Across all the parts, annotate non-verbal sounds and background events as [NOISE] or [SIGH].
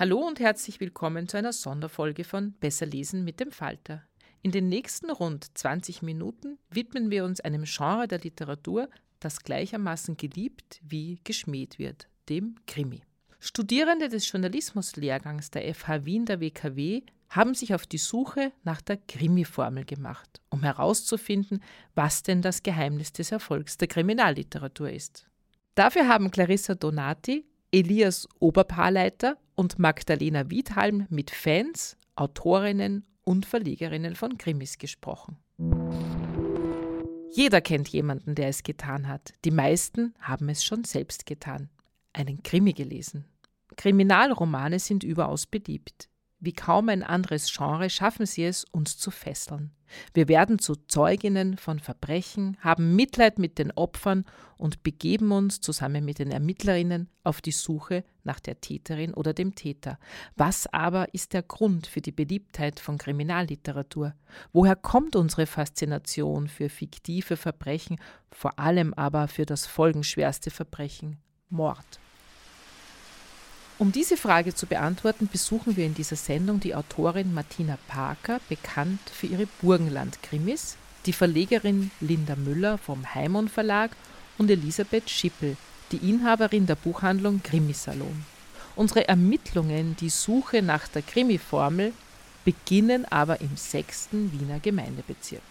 Hallo und herzlich willkommen zu einer Sonderfolge von Besser lesen mit dem Falter. In den nächsten rund 20 Minuten widmen wir uns einem Genre der Literatur, das gleichermaßen geliebt wie geschmäht wird, dem Krimi. Studierende des Journalismuslehrgangs der FH Wien der WKW haben sich auf die Suche nach der Krimi-Formel gemacht, um herauszufinden, was denn das Geheimnis des Erfolgs der Kriminalliteratur ist. Dafür haben Clarissa Donati, Elias Oberpaarleiter und Magdalena Wiedhalm mit Fans, Autorinnen und Verlegerinnen von Krimis gesprochen. Jeder kennt jemanden, der es getan hat. Die meisten haben es schon selbst getan. Einen Krimi gelesen. Kriminalromane sind überaus beliebt. Wie kaum ein anderes Genre schaffen sie es, uns zu fesseln. Wir werden zu Zeuginnen von Verbrechen, haben Mitleid mit den Opfern und begeben uns zusammen mit den Ermittlerinnen auf die Suche nach der Täterin oder dem Täter. Was aber ist der Grund für die Beliebtheit von Kriminalliteratur? Woher kommt unsere Faszination für fiktive Verbrechen, vor allem aber für das folgenschwerste Verbrechen Mord? Um diese Frage zu beantworten, besuchen wir in dieser Sendung die Autorin Martina Parker, bekannt für ihre Burgenland-Krimis, die Verlegerin Linda Müller vom Heimon Verlag und Elisabeth Schippel, die Inhaberin der Buchhandlung Krimisalon. Unsere Ermittlungen, die Suche nach der Krimi-Formel, beginnen aber im sechsten Wiener Gemeindebezirk.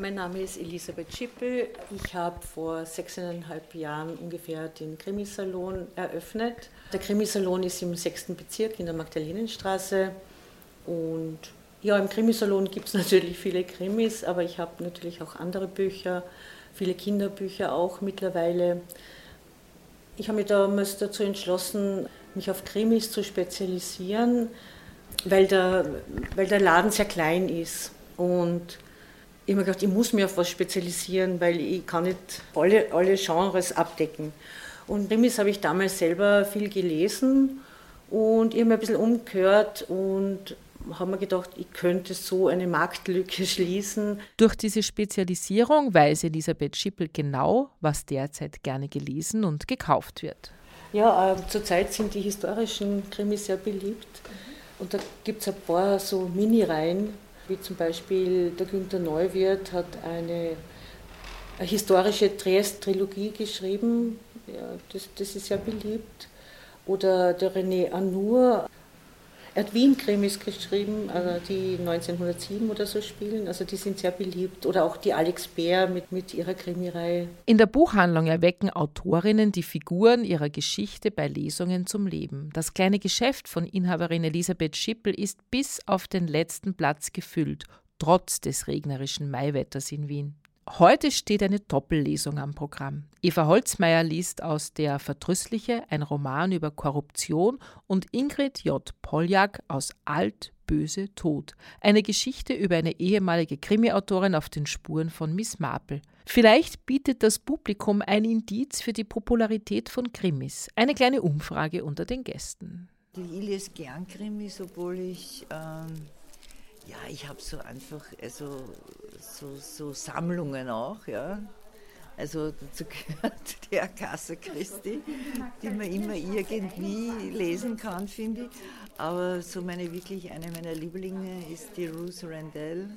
Mein Name ist Elisabeth Schippel. Ich habe vor sechseinhalb Jahren ungefähr den Krimisalon eröffnet. Der Krimisalon ist im sechsten Bezirk in der Magdalenenstraße. Und ja, im Krimisalon gibt es [LAUGHS] natürlich viele Krimis, aber ich habe natürlich auch andere Bücher, viele Kinderbücher auch mittlerweile. Ich habe mich damals dazu entschlossen, mich auf Krimis zu spezialisieren, weil der, weil der Laden sehr klein ist. Und ich habe mir gedacht, ich muss mich auf was spezialisieren, weil ich kann nicht alle, alle Genres abdecken. Und Krimis habe ich damals selber viel gelesen und ich habe mir ein bisschen umgehört und habe mir gedacht, ich könnte so eine Marktlücke [LAUGHS] schließen. Durch diese Spezialisierung weiß Elisabeth Schippel genau, was derzeit gerne gelesen und gekauft wird. Ja, äh, zurzeit sind die historischen Krimis sehr beliebt. Und da gibt es ein paar so Mini-Reihen, wie zum Beispiel der Günter Neuwirth hat eine, historische Triest-Trilogie geschrieben, ja, das, das ist sehr beliebt. Oder der René Anour, er hat Wien-Krimis geschrieben, also die 1907 oder so spielen. Also die sind sehr beliebt. Oder auch die Alex Bär mit, mit ihrer Krimireihe. In der Buchhandlung erwecken Autorinnen die Figuren ihrer Geschichte bei Lesungen zum Leben. Das kleine Geschäft von Inhaberin Elisabeth Schippel ist bis auf den letzten Platz gefüllt, trotz des regnerischen Maiwetters in Wien. Heute steht eine Doppellesung am Programm. Eva Holzmeier liest aus Der Verdrüssliche, ein Roman über Korruption, und Ingrid J. Poljak aus Alt, Böse, Tod, eine Geschichte über eine ehemalige Krimiautorin auf den Spuren von Miss Marple. Vielleicht bietet das Publikum ein Indiz für die Popularität von Krimis. Eine kleine Umfrage unter den Gästen. Ich lese gern Krimis, obwohl ich ähm ja, ich habe so einfach, also so, so Sammlungen auch, ja. Also dazu gehört [LAUGHS] die Agatha Christie, die man immer irgendwie lesen kann, finde ich. Aber so meine wirklich eine meiner Lieblinge ist die Ruth Randell,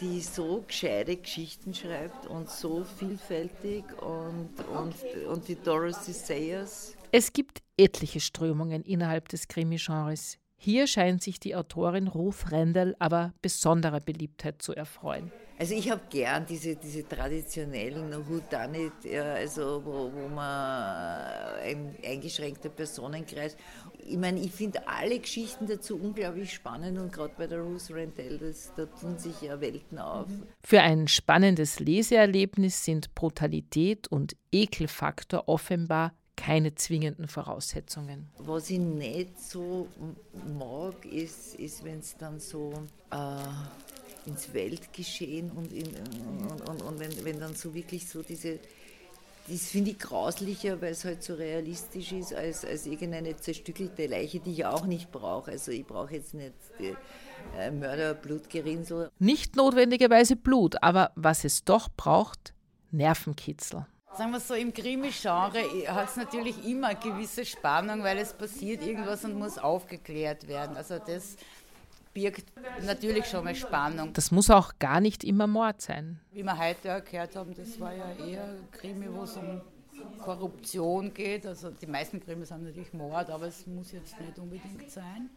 die so gescheite Geschichten schreibt und so vielfältig und, und, und die Dorothy Sayers. Es gibt etliche Strömungen innerhalb des Krimi-Genres. Hier scheint sich die Autorin Ruth Randall aber besonderer Beliebtheit zu erfreuen. Also ich habe gern diese, diese traditionellen Whodunit, ja, also wo, wo man ein eingeschränkter Personenkreis. Ich meine, ich finde alle Geschichten dazu unglaublich spannend und gerade bei der Ruth Randell, das, da tun sich ja Welten auf. Für ein spannendes Leseerlebnis sind Brutalität und Ekelfaktor offenbar keine zwingenden Voraussetzungen. Was ich nicht so mag, ist, ist wenn es dann so äh, ins Weltgeschehen und, in, und, und, und wenn, wenn dann so wirklich so diese das finde ich grauslicher, weil es halt so realistisch ist, als, als irgendeine zerstückelte Leiche, die ich auch nicht brauche. Also ich brauche jetzt nicht äh, Mörder-Blutgerinnsel. Nicht notwendigerweise Blut, aber was es doch braucht, Nervenkitzel. Sagen wir so, im Krimi-Genre hat es natürlich immer eine gewisse Spannung, weil es passiert irgendwas und muss aufgeklärt werden. Also das birgt natürlich schon mal Spannung. Das muss auch gar nicht immer Mord sein. Wie wir heute gehört haben, das war ja eher ein Krimi, wo es um Korruption geht. Also die meisten Krimis sind natürlich Mord, aber es muss jetzt nicht unbedingt sein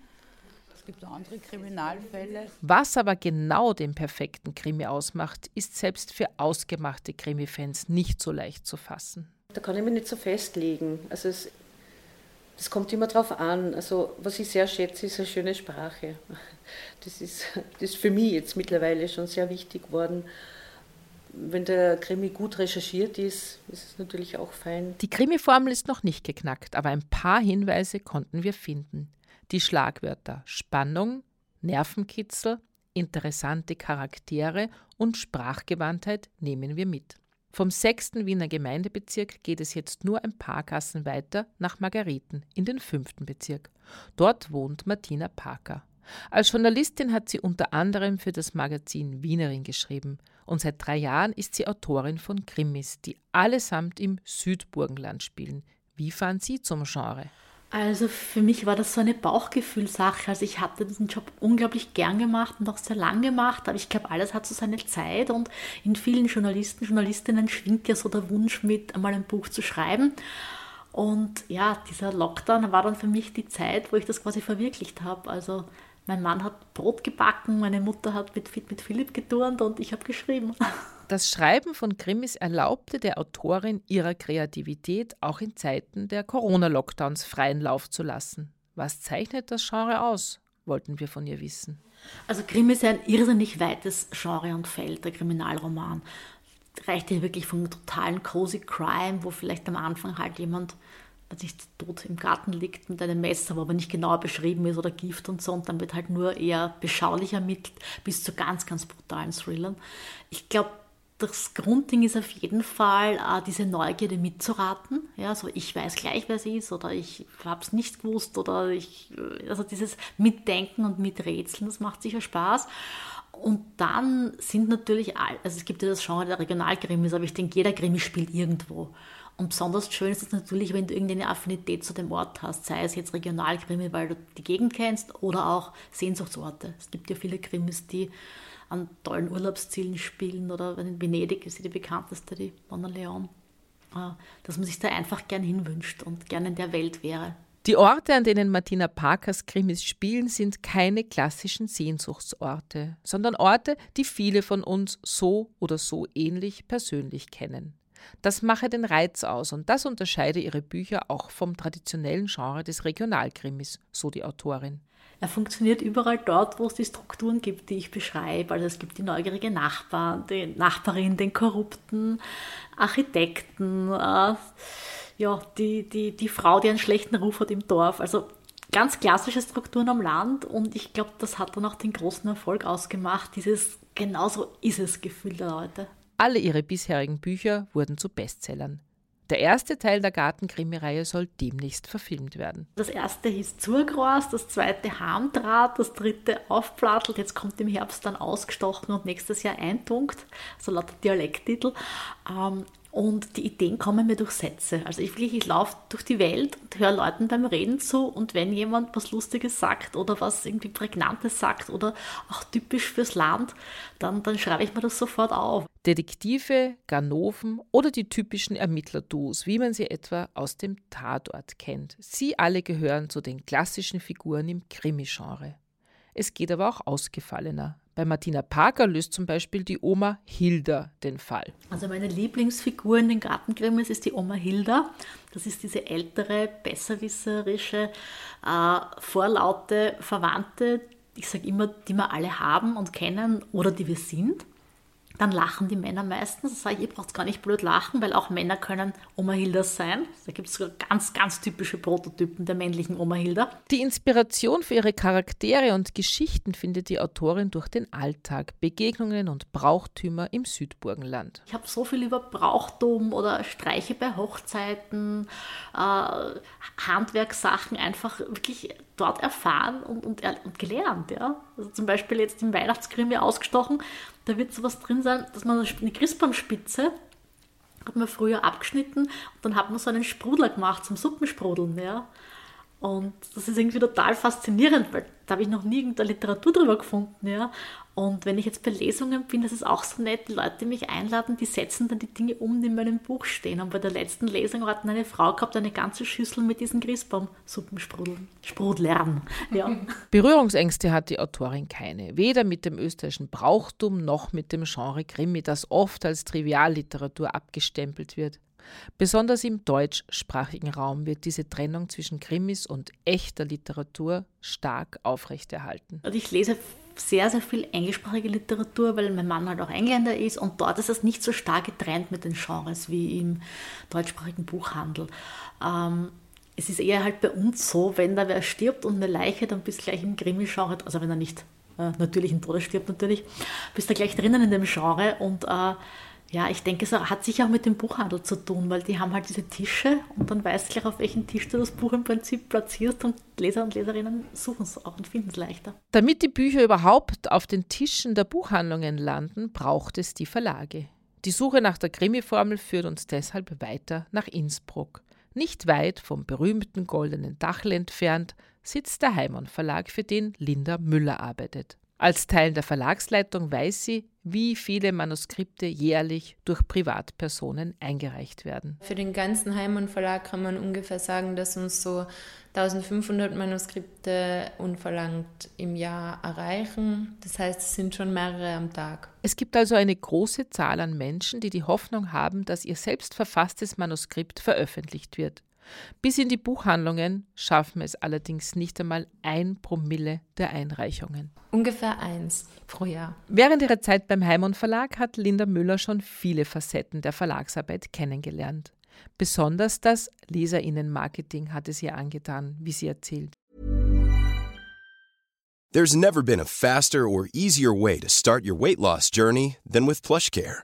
gibt andere Kriminalfälle. Was aber genau den perfekten Krimi ausmacht, ist selbst für ausgemachte Krimi-Fans nicht so leicht zu fassen. Da kann ich mich nicht so festlegen. Also es, das kommt immer darauf an. Also was ich sehr schätze, ist eine schöne Sprache. Das ist, das ist für mich jetzt mittlerweile schon sehr wichtig geworden. Wenn der Krimi gut recherchiert ist, ist es natürlich auch fein. Die Krimi-Formel ist noch nicht geknackt, aber ein paar Hinweise konnten wir finden die Schlagwörter Spannung, Nervenkitzel, interessante Charaktere und Sprachgewandtheit nehmen wir mit. Vom 6. Wiener Gemeindebezirk geht es jetzt nur ein paar Gassen weiter nach Margareten in den 5. Bezirk. Dort wohnt Martina Parker. Als Journalistin hat sie unter anderem für das Magazin Wienerin geschrieben und seit drei Jahren ist sie Autorin von Krimis, die allesamt im Südburgenland spielen. Wie fahren Sie zum Genre? Also für mich war das so eine Bauchgefühlsache. Also ich hatte diesen Job unglaublich gern gemacht und auch sehr lang gemacht, aber ich glaube, alles hat so seine Zeit und in vielen Journalisten, Journalistinnen schwingt ja so der Wunsch mit, einmal ein Buch zu schreiben. Und ja, dieser Lockdown war dann für mich die Zeit, wo ich das quasi verwirklicht habe. Also mein Mann hat Brot gebacken, meine Mutter hat mit, mit Philipp geturnt und ich habe geschrieben. [LAUGHS] Das Schreiben von Krimis erlaubte der Autorin ihrer Kreativität auch in Zeiten der Corona-Lockdowns freien Lauf zu lassen. Was zeichnet das Genre aus? wollten wir von ihr wissen. Also Krimi ist ein irrsinnig weites Genre und Feld, der Kriminalroman. Reicht ja wirklich vom totalen Cozy Crime, wo vielleicht am Anfang halt jemand dass ich tot im Garten liegt mit einem Messer, wo aber nicht genauer beschrieben ist oder Gift und so und dann wird halt nur eher beschaulich ermittelt, bis zu ganz, ganz brutalen Thrillern. Ich glaube, das Grundding ist auf jeden Fall äh, diese Neugierde mitzuraten. Ja, so ich weiß gleich, wer es ist oder ich habe es nicht gewusst oder ich, äh, also dieses Mitdenken und Miträtseln, das macht sicher Spaß. Und dann sind natürlich, all, also es gibt ja das Genre der Regionalkrimis, aber ich denke, jeder Krimi spielt irgendwo. Und besonders schön ist es natürlich, wenn du irgendeine Affinität zu dem Ort hast, sei es jetzt Regionalkrimi, weil du die Gegend kennst oder auch Sehnsuchtsorte. Es gibt ja viele Krimis, die an tollen Urlaubszielen spielen oder in Venedig ist sie die bekannteste, die Mona Leon. Ah, dass man sich da einfach gern hinwünscht und gern in der Welt wäre. Die Orte, an denen Martina Parkers Krimis spielen, sind keine klassischen Sehnsuchtsorte, sondern Orte, die viele von uns so oder so ähnlich persönlich kennen. Das mache den Reiz aus und das unterscheide ihre Bücher auch vom traditionellen Genre des Regionalkrimis, so die Autorin. Er funktioniert überall dort, wo es die Strukturen gibt, die ich beschreibe. Also es gibt die neugierige Nachbarn, die Nachbarin, den korrupten Architekten, äh, ja, die, die, die Frau, die einen schlechten Ruf hat im Dorf. Also ganz klassische Strukturen am Land und ich glaube, das hat dann auch den großen Erfolg ausgemacht, dieses genauso ist es Gefühl der Leute. Alle ihre bisherigen Bücher wurden zu Bestsellern. Der erste Teil der Gartenkrimireihe soll demnächst verfilmt werden. Das erste hieß Zurgras, das zweite Harmdraht, das dritte Aufplattelt. Jetzt kommt im Herbst dann ausgestochen und nächstes Jahr Eintunkt, also lauter Dialekttitel. Ähm, und die Ideen kommen mir durch Sätze. Also ich, ich laufe durch die Welt und höre Leuten beim Reden zu und wenn jemand was Lustiges sagt oder was irgendwie Prägnantes sagt oder auch typisch fürs Land, dann, dann schreibe ich mir das sofort auf. Detektive, Ganoven oder die typischen Ermittlerduos, wie man sie etwa aus dem Tatort kennt. Sie alle gehören zu den klassischen Figuren im Krimi-Genre. Es geht aber auch ausgefallener. Bei Martina Parker löst zum Beispiel die Oma Hilda den Fall. Also meine Lieblingsfigur in den Gartengrimmes ist die Oma Hilda. Das ist diese ältere, besserwisserische, äh, vorlaute Verwandte, ich sage immer, die wir alle haben und kennen oder die wir sind. Dann lachen die Männer meistens. Das sage ich, ihr braucht gar nicht blöd lachen, weil auch Männer können Oma Hilda sein. Da gibt es sogar ganz, ganz typische Prototypen der männlichen Oma Hilda. Die Inspiration für ihre Charaktere und Geschichten findet die Autorin durch den Alltag, Begegnungen und Brauchtümer im Südburgenland. Ich habe so viel über Brauchtum oder Streiche bei Hochzeiten, äh, Handwerkssachen einfach wirklich dort erfahren und, und, und gelernt. Ja? Also zum Beispiel jetzt im Weihnachtskrimi ausgestochen, da wird sowas drin sein, dass man eine Christbaumspitze hat man früher abgeschnitten und dann hat man so einen Sprudler gemacht zum Suppensprudeln. Ja? Und das ist irgendwie total faszinierend, weil da habe ich noch nie irgendeine Literatur drüber gefunden. Ja? Und wenn ich jetzt bei Lesungen bin, das ist auch so nett, die Leute, die mich einladen, die setzen dann die Dinge um, die in meinem Buch stehen. Und bei der letzten Lesung hat eine Frau gehabt, eine ganze Schüssel mit diesen Christbaumsuppensprudeln. Sprudlern. Ja. [LAUGHS] Berührungsängste hat die Autorin keine. Weder mit dem österreichischen Brauchtum noch mit dem Genre Krimi, das oft als Trivialliteratur abgestempelt wird. Besonders im deutschsprachigen Raum wird diese Trennung zwischen Krimis und echter Literatur stark aufrechterhalten. Also ich lese sehr, sehr viel englischsprachige Literatur, weil mein Mann halt auch Engländer ist und dort ist es nicht so stark getrennt mit den Genres wie im deutschsprachigen Buchhandel. Ähm, es ist eher halt bei uns so, wenn da wer stirbt und eine Leiche, dann bist du gleich im Krimi-Genre, also wenn er nicht äh, natürlichen Todes stirbt natürlich, bist du gleich drinnen in dem Genre und äh, ja, ich denke, es hat sicher auch mit dem Buchhandel zu tun, weil die haben halt diese Tische und dann weißt du gleich, auf welchen Tisch du das Buch im Prinzip platzierst und Leser und Leserinnen suchen es auch und finden es leichter. Damit die Bücher überhaupt auf den Tischen der Buchhandlungen landen, braucht es die Verlage. Die Suche nach der Krimi-Formel führt uns deshalb weiter nach Innsbruck. Nicht weit vom berühmten Goldenen Dachel entfernt sitzt der Heimann Verlag, für den Linda Müller arbeitet. Als Teil der Verlagsleitung weiß sie, wie viele Manuskripte jährlich durch Privatpersonen eingereicht werden. Für den ganzen Heimann Verlag kann man ungefähr sagen, dass uns so 1500 Manuskripte unverlangt im Jahr erreichen. Das heißt, es sind schon mehrere am Tag. Es gibt also eine große Zahl an Menschen, die die Hoffnung haben, dass ihr selbst verfasstes Manuskript veröffentlicht wird. Bis in die Buchhandlungen schaffen es allerdings nicht einmal ein Promille der Einreichungen. Ungefähr eins pro Jahr. Während ihrer Zeit beim Heimon Verlag hat Linda Müller schon viele Facetten der Verlagsarbeit kennengelernt. Besonders das Leserinnenmarketing hat es ihr angetan, wie sie erzählt. There's never been a faster or easier way to start your weight loss journey than with PlushCare.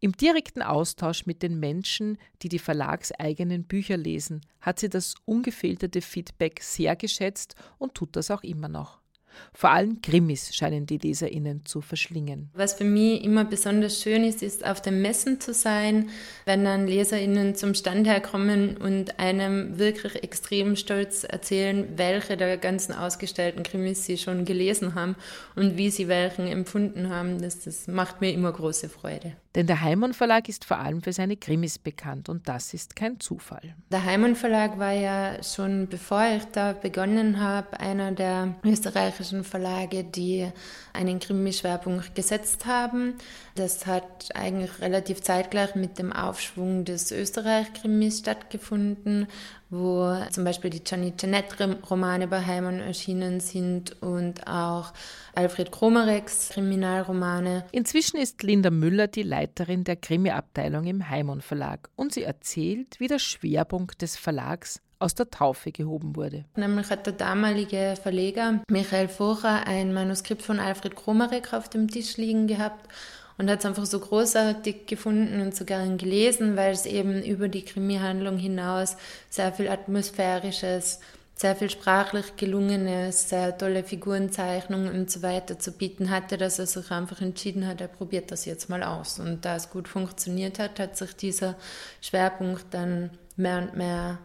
Im direkten Austausch mit den Menschen, die die verlagseigenen Bücher lesen, hat sie das ungefilterte Feedback sehr geschätzt und tut das auch immer noch. Vor allem Krimis scheinen die LeserInnen zu verschlingen. Was für mich immer besonders schön ist, ist auf den Messen zu sein, wenn dann LeserInnen zum Stand herkommen und einem wirklich extrem stolz erzählen, welche der ganzen ausgestellten Krimis sie schon gelesen haben und wie sie welchen empfunden haben. Das, das macht mir immer große Freude. Denn der Heimann Verlag ist vor allem für seine Krimis bekannt und das ist kein Zufall. Der Heimann Verlag war ja schon bevor ich da begonnen habe, einer der österreichischen Verlage, die einen Krimischwerpunkt gesetzt haben. Das hat eigentlich relativ zeitgleich mit dem Aufschwung des Österreich-Krimis stattgefunden wo zum Beispiel die Johnny Jeanette-Romane bei Heimann erschienen sind und auch Alfred Kromareks Kriminalromane. Inzwischen ist Linda Müller die Leiterin der Krimi-Abteilung im Heimann Verlag und sie erzählt, wie der Schwerpunkt des Verlags aus der Taufe gehoben wurde. Nämlich hat der damalige Verleger Michael Focher ein Manuskript von Alfred Kromarek auf dem Tisch liegen gehabt und hat es einfach so großartig gefunden und so gern gelesen, weil es eben über die Krimi-Handlung hinaus sehr viel Atmosphärisches, sehr viel sprachlich gelungenes, sehr tolle Figurenzeichnungen und so weiter zu bieten hatte, dass er sich einfach entschieden hat, er probiert das jetzt mal aus. Und da es gut funktioniert hat, hat sich dieser Schwerpunkt dann mehr und mehr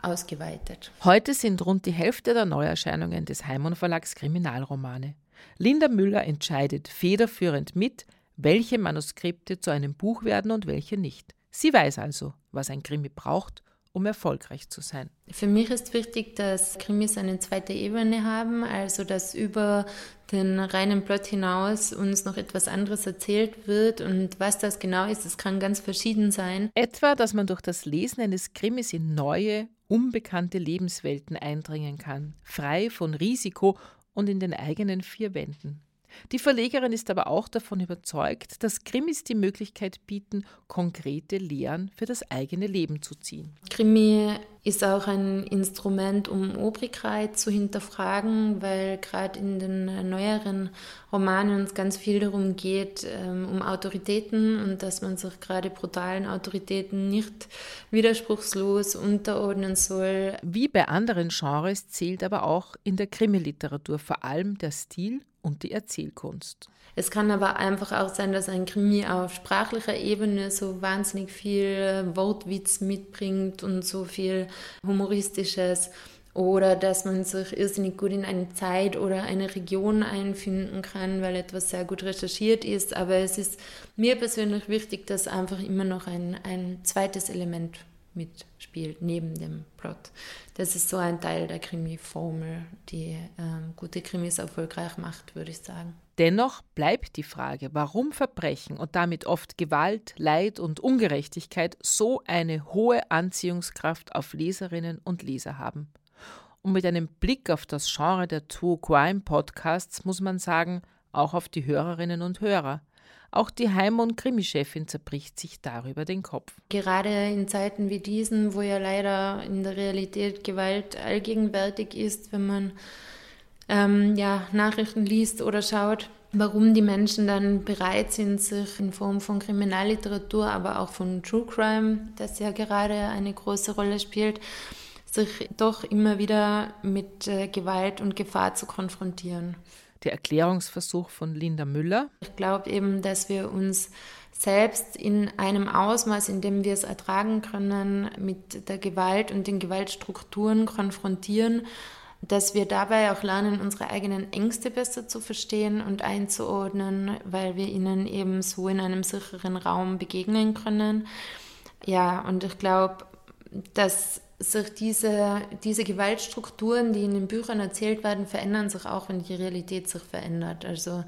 ausgeweitet. Heute sind rund die Hälfte der Neuerscheinungen des Heimann Verlags Kriminalromane. Linda Müller entscheidet federführend mit, welche Manuskripte zu einem Buch werden und welche nicht. Sie weiß also, was ein Krimi braucht, um erfolgreich zu sein. Für mich ist wichtig, dass Krimis eine zweite Ebene haben, also dass über den reinen Plot hinaus uns noch etwas anderes erzählt wird und was das genau ist, das kann ganz verschieden sein. Etwa, dass man durch das Lesen eines Krimis in neue, unbekannte Lebenswelten eindringen kann, frei von Risiko und in den eigenen vier Wänden. Die Verlegerin ist aber auch davon überzeugt, dass Krimis die Möglichkeit bieten, konkrete Lehren für das eigene Leben zu ziehen. Krimi ist auch ein Instrument, um Obrigkeit zu hinterfragen, weil gerade in den neueren Romanen es ganz viel darum geht, ähm, um Autoritäten und dass man sich gerade brutalen Autoritäten nicht widerspruchslos unterordnen soll. Wie bei anderen Genres zählt aber auch in der Krimiliteratur vor allem der Stil und die Erzählkunst. Es kann aber einfach auch sein, dass ein Krimi auf sprachlicher Ebene so wahnsinnig viel Wortwitz mitbringt und so viel Humoristisches oder dass man sich irrsinnig gut in eine Zeit oder eine Region einfinden kann, weil etwas sehr gut recherchiert ist. Aber es ist mir persönlich wichtig, dass einfach immer noch ein, ein zweites Element mitspielt, neben dem Plot. Das ist so ein Teil der Krimi-Formel, die ähm, gute Krimis erfolgreich macht, würde ich sagen. Dennoch bleibt die Frage, warum Verbrechen und damit oft Gewalt, Leid und Ungerechtigkeit so eine hohe Anziehungskraft auf Leserinnen und Leser haben. Und mit einem Blick auf das Genre der True Crime Podcasts muss man sagen, auch auf die Hörerinnen und Hörer. Auch die Heim- und Krimichefin zerbricht sich darüber den Kopf. Gerade in Zeiten wie diesen, wo ja leider in der Realität Gewalt allgegenwärtig ist, wenn man ähm, ja, Nachrichten liest oder schaut, warum die Menschen dann bereit sind, sich in Form von Kriminalliteratur, aber auch von True Crime, das ja gerade eine große Rolle spielt, sich doch immer wieder mit äh, Gewalt und Gefahr zu konfrontieren der Erklärungsversuch von Linda Müller. Ich glaube eben, dass wir uns selbst in einem Ausmaß, in dem wir es ertragen können, mit der Gewalt und den Gewaltstrukturen konfrontieren, dass wir dabei auch lernen, unsere eigenen Ängste besser zu verstehen und einzuordnen, weil wir ihnen eben so in einem sicheren Raum begegnen können. Ja, und ich glaube, dass sich diese, diese Gewaltstrukturen, die in den Büchern erzählt werden, verändern sich auch, wenn die Realität sich verändert. Also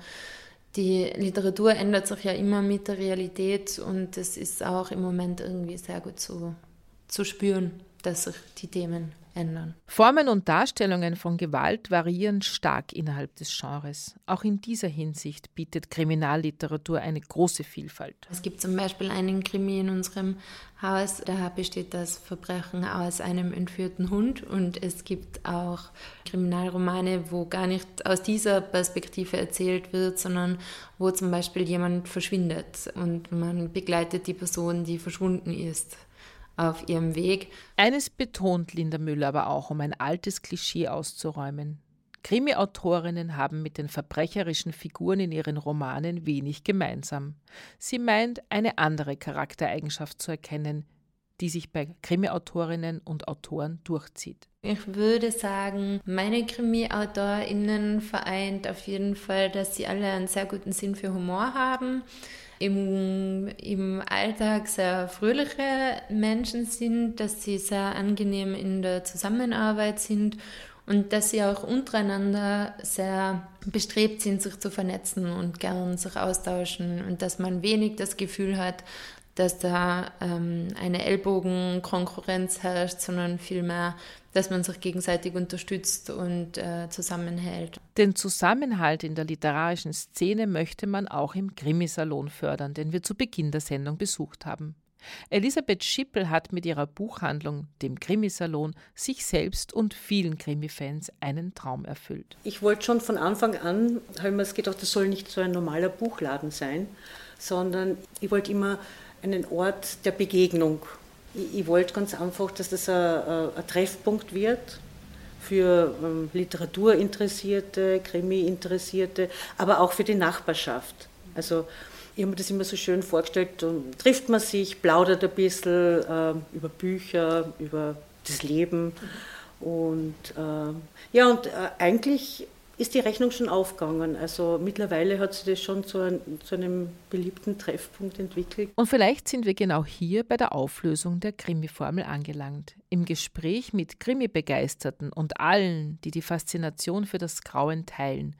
die Literatur ändert sich ja immer mit der Realität und es ist auch im Moment irgendwie sehr gut zu, zu spüren, dass sich die Themen ändern. Formen und Darstellungen von Gewalt variieren stark innerhalb des Genres. Auch in dieser Hinsicht bietet Kriminalliteratur eine große Vielfalt. Es gibt zum Beispiel einen Krimi in unserem Haus, da besteht das Verbrechen aus einem entführten Hund und es gibt auch Kriminalromane, wo gar nicht aus dieser Perspektive erzählt wird, sondern wo zum Beispiel jemand verschwindet und man begleitet die Person, die verschwunden ist auf ihrem Weg. Eines betont Linda Müller aber auch, um ein altes Klischee auszuräumen. Krimi-Autorinnen haben mit den verbrecherischen Figuren in ihren Romanen wenig gemeinsam. Sie meint, eine andere Charaktereigenschaft zu erkennen, die sich bei Krimi-Autorinnen und Autoren durchzieht. Ich würde sagen, meine Krimi-AutorInnen vereint auf jeden Fall, dass sie alle einen sehr guten Sinn für Humor haben im, im Alltag sehr fröhliche Menschen sind, dass sie sehr angenehm in der Zusammenarbeit sind und dass sie auch untereinander sehr bestrebt sind, sich zu vernetzen und gern sich austauschen und dass man wenig das Gefühl hat, dass da ähm, eine Ellbogenkonkurrenz herrscht, sondern vielmehr, dass man sich gegenseitig unterstützt und äh, zusammenhält. Den Zusammenhalt in der literarischen Szene möchte man auch im Krimisalon fördern, den wir zu Beginn der Sendung besucht haben. Elisabeth Schippel hat mit ihrer Buchhandlung, dem Krimisalon, sich selbst und vielen Krimi-Fans einen Traum erfüllt. Ich wollte schon von Anfang an, habe ich mir gedacht, das soll nicht so ein normaler Buchladen sein, sondern ich wollte immer einen Ort der Begegnung. Ich, ich wollte ganz einfach, dass das ein, ein Treffpunkt wird für ähm, Literaturinteressierte, Krimi-Interessierte, aber auch für die Nachbarschaft. Also ich habe mir das immer so schön vorgestellt, und trifft man sich, plaudert ein bisschen äh, über Bücher, über das Leben. Und äh, ja, und äh, eigentlich ist die Rechnung schon aufgegangen. Also mittlerweile hat sich das schon zu, ein, zu, einem beliebten Treffpunkt entwickelt. Und vielleicht sind wir genau hier bei der Auflösung der Krimi-Formel angelangt. Im Gespräch mit Krimi-Begeisterten und allen, die die Faszination für das Grauen teilen,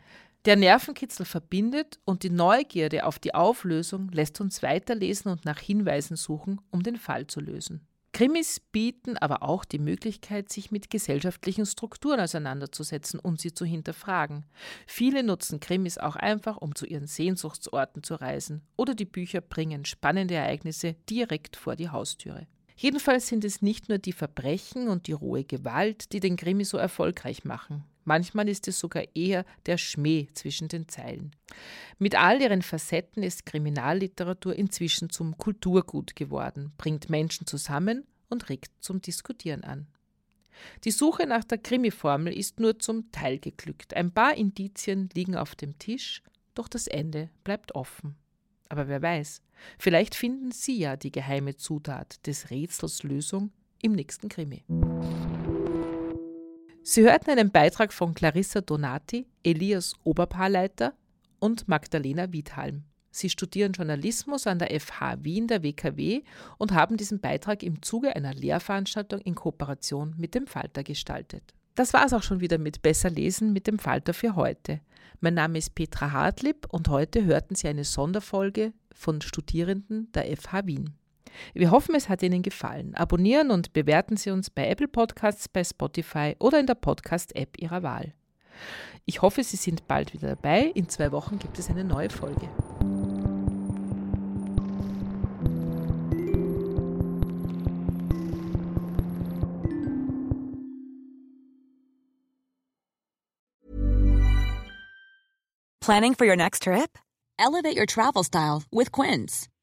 der Nervenkitzel verbindet und die Neugierde auf die Auflösung lässt uns weiterlesen und nach Hinweisen suchen, um den Fall zu lösen. Krimis bieten aber auch die Möglichkeit, sich mit gesellschaftlichen Strukturen auseinanderzusetzen und sie zu hinterfragen. Viele nutzen Krimis auch einfach, um zu ihren Sehnsuchtsorten zu reisen, oder die Bücher bringen spannende Ereignisse direkt vor die Haustüre. Jedenfalls sind es nicht nur die Verbrechen und die rohe Gewalt, die den Krimi so erfolgreich machen. Manchmal ist es sogar eher der Schmäh zwischen den Zeilen. Mit all ihren Facetten ist Kriminalliteratur inzwischen zum Kulturgut geworden, bringt Menschen zusammen und regt zum Diskutieren an. Die Suche nach der Krimiformel ist nur zum Teil geglückt. Ein paar Indizien liegen auf dem Tisch, doch das Ende bleibt offen. Aber wer weiß, vielleicht finden Sie ja die geheime Zutat des Rätsels Lösung im nächsten Krimi. Sie hörten einen Beitrag von Clarissa Donati, Elias Oberpaarleiter und Magdalena Wiedhalm. Sie studieren Journalismus an der FH Wien der WKW und haben diesen Beitrag im Zuge einer Lehrveranstaltung in Kooperation mit dem Falter gestaltet. Das war es auch schon wieder mit Besser lesen mit dem Falter für heute. Mein Name ist Petra Hartlieb und heute hörten Sie eine Sonderfolge von Studierenden der FH Wien. Wir hoffen, es hat Ihnen gefallen. Abonnieren und bewerten Sie uns bei Apple Podcasts, bei Spotify oder in der Podcast-App Ihrer Wahl. Ich hoffe, Sie sind bald wieder dabei. In zwei Wochen gibt es eine neue Folge. Planning for your next trip? Elevate your travel style with Quince.